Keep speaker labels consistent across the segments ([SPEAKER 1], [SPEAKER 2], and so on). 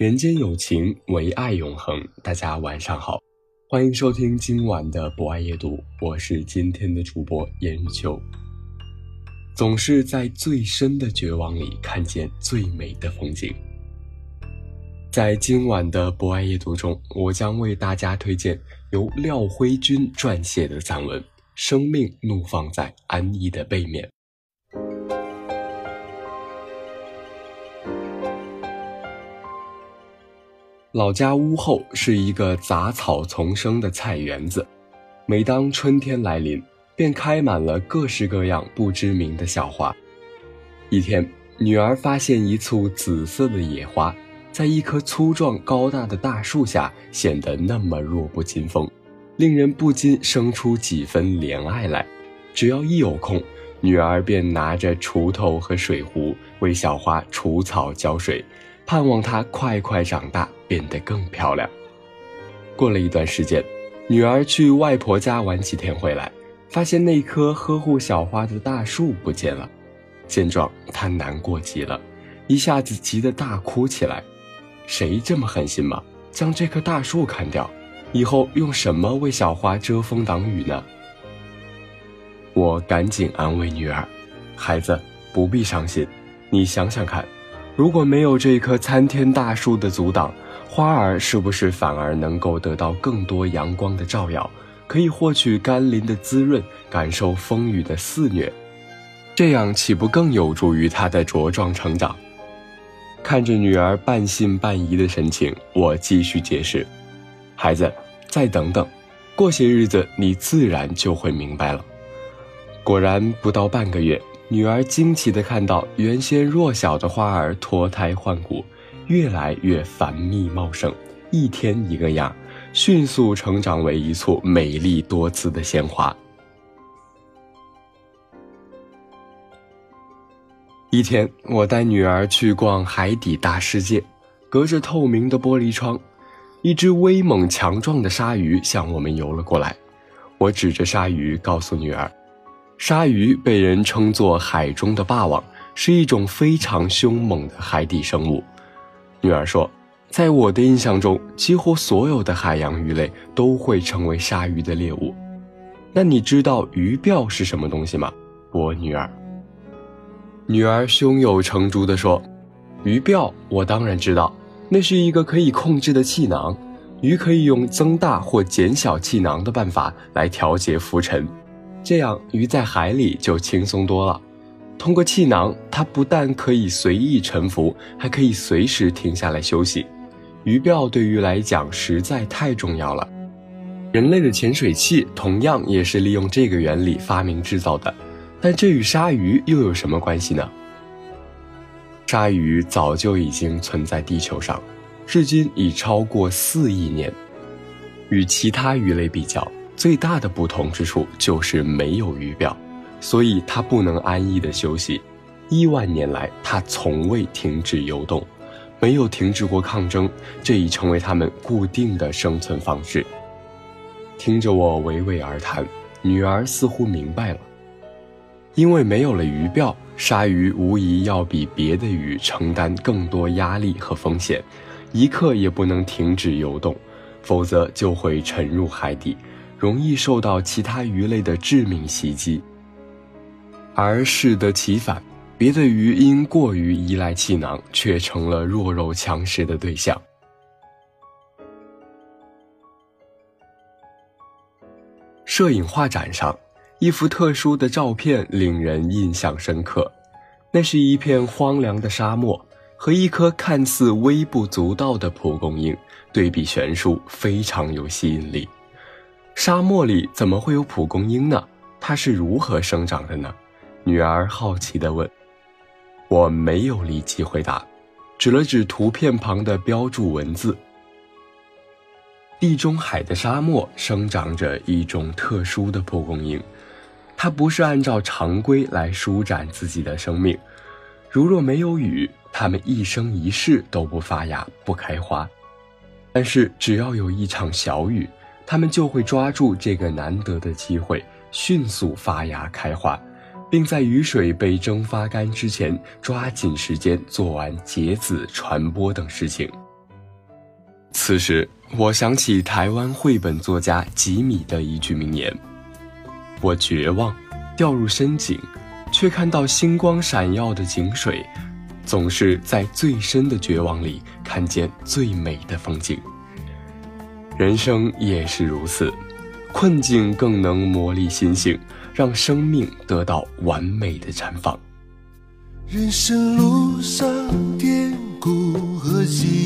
[SPEAKER 1] 人间有情，唯爱永恒。大家晚上好，欢迎收听今晚的博爱夜读，我是今天的主播严秋。总是在最深的绝望里看见最美的风景。在今晚的博爱夜读中，我将为大家推荐由廖辉君撰写的散文《生命怒放在安逸的背面》。老家屋后是一个杂草丛生的菜园子，每当春天来临，便开满了各式各样不知名的小花。一天，女儿发现一簇紫色的野花，在一棵粗壮高大的大树下，显得那么弱不禁风，令人不禁生出几分怜爱来。只要一有空，女儿便拿着锄头和水壶为小花除草浇水。盼望她快快长大，变得更漂亮。过了一段时间，女儿去外婆家玩几天回来，发现那棵呵护小花的大树不见了。见状，她难过极了，一下子急得大哭起来。谁这么狠心吗？将这棵大树砍掉，以后用什么为小花遮风挡雨呢？我赶紧安慰女儿：“孩子，不必伤心，你想想看。”如果没有这棵参天大树的阻挡，花儿是不是反而能够得到更多阳光的照耀，可以获取甘霖的滋润，感受风雨的肆虐？这样岂不更有助于它的茁壮成长？看着女儿半信半疑的神情，我继续解释：“孩子，再等等，过些日子你自然就会明白了。”果然，不到半个月。女儿惊奇地看到，原先弱小的花儿脱胎换骨，越来越繁密茂盛，一天一个样，迅速成长为一簇美丽多姿的鲜花。一天，我带女儿去逛海底大世界，隔着透明的玻璃窗，一只威猛强壮的鲨鱼向我们游了过来。我指着鲨鱼，告诉女儿。鲨鱼被人称作海中的霸王，是一种非常凶猛的海底生物。女儿说，在我的印象中，几乎所有的海洋鱼类都会成为鲨鱼的猎物。那你知道鱼鳔是什么东西吗？我女儿。女儿胸有成竹地说：“鱼鳔，我当然知道，那是一个可以控制的气囊，鱼可以用增大或减小气囊的办法来调节浮沉。”这样鱼在海里就轻松多了。通过气囊，它不但可以随意沉浮，还可以随时停下来休息。鱼鳔对鱼来讲实在太重要了。人类的潜水器同样也是利用这个原理发明制造的，但这与鲨鱼又有什么关系呢？鲨鱼早就已经存在地球上，至今已超过四亿年。与其他鱼类比较。最大的不同之处就是没有鱼鳔，所以它不能安逸的休息。亿万年来，它从未停止游动，没有停止过抗争，这已成为它们固定的生存方式。听着我娓娓而谈，女儿似乎明白了。因为没有了鱼鳔，鲨鱼无疑要比别的鱼承担更多压力和风险，一刻也不能停止游动，否则就会沉入海底。容易受到其他鱼类的致命袭击，而适得其反，别的鱼因过于依赖气囊，却成了弱肉强食的对象。摄影画展上，一幅特殊的照片令人印象深刻，那是一片荒凉的沙漠和一颗看似微不足道的蒲公英，对比悬殊，非常有吸引力。沙漠里怎么会有蒲公英呢？它是如何生长的呢？女儿好奇地问。我没有立即回答，指了指图片旁的标注文字。地中海的沙漠生长着一种特殊的蒲公英，它不是按照常规来舒展自己的生命。如若没有雨，它们一生一世都不发芽、不开花。但是只要有一场小雨，它们就会抓住这个难得的机会，迅速发芽开花，并在雨水被蒸发干之前，抓紧时间做完结籽、传播等事情。此时，我想起台湾绘本作家吉米的一句名言：“我绝望，掉入深井，却看到星光闪耀的井水，总是在最深的绝望里看见最美的风景。”人生也是如此，困境更能磨砺心性，让生命得到完美的绽放。
[SPEAKER 2] 人生路上甜苦和喜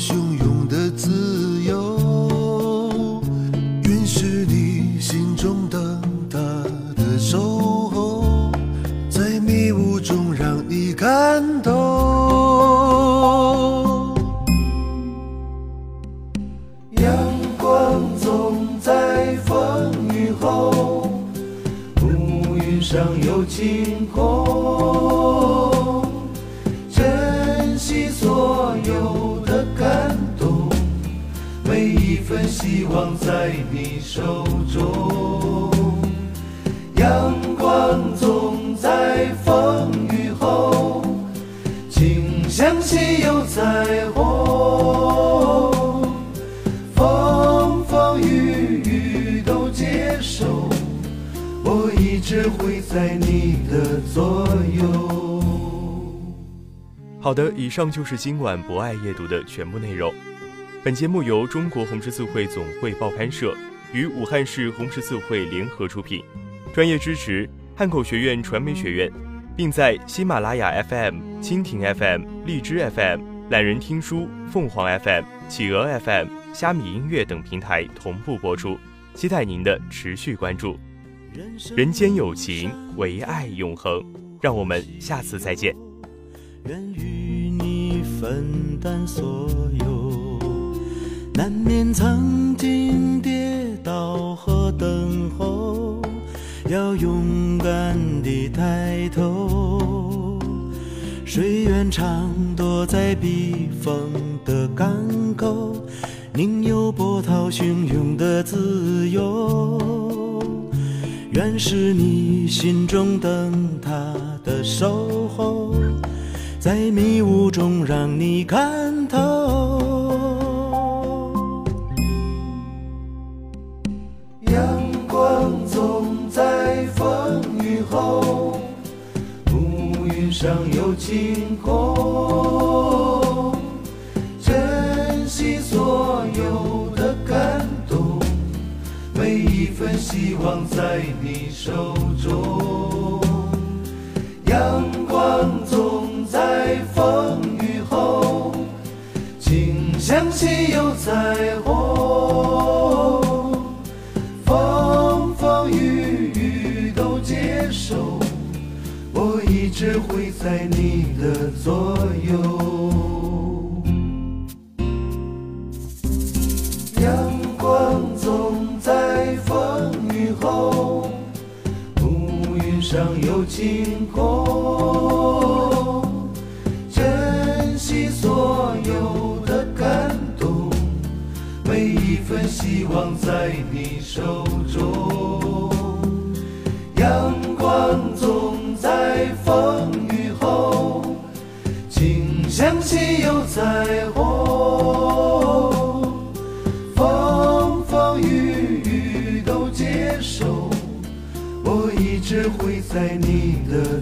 [SPEAKER 2] 汹涌的自由，允许你心中等他的守候，在迷雾中让你感动。阳光总在风雨后，乌云上有晴空。份希望在你手中。阳光总在风雨后，请相信有彩虹。风风雨雨都接受，我一直会在你。的左右。
[SPEAKER 3] 好的，以上就是今晚博爱夜读的全部内容。本节目由中国红十字会总会报刊社与武汉市红十字会联合出品，专业支持汉口学院传媒学院，并在喜马拉雅 FM、蜻蜓 FM、荔枝 FM、懒人听书、凤凰 FM、企鹅 FM、虾米音乐等平台同步播出，期待您的持续关注。人间有情，唯爱永恒。让我们下次再见。
[SPEAKER 2] 愿与你分担所有，难免曾经跌倒和等候，要勇敢地抬头。谁愿常躲在避风的港口，宁有波涛汹涌的自由。愿是你心中灯塔的守候，在迷雾中让你看透。上有晴空。珍惜所有的感动。每一份希望在你手中，阳光总在风雨后，请相信有彩虹。在你的左右。阳光总在风雨后，乌云上有晴空，珍惜所有的感动，每一份希望在你手中。在你的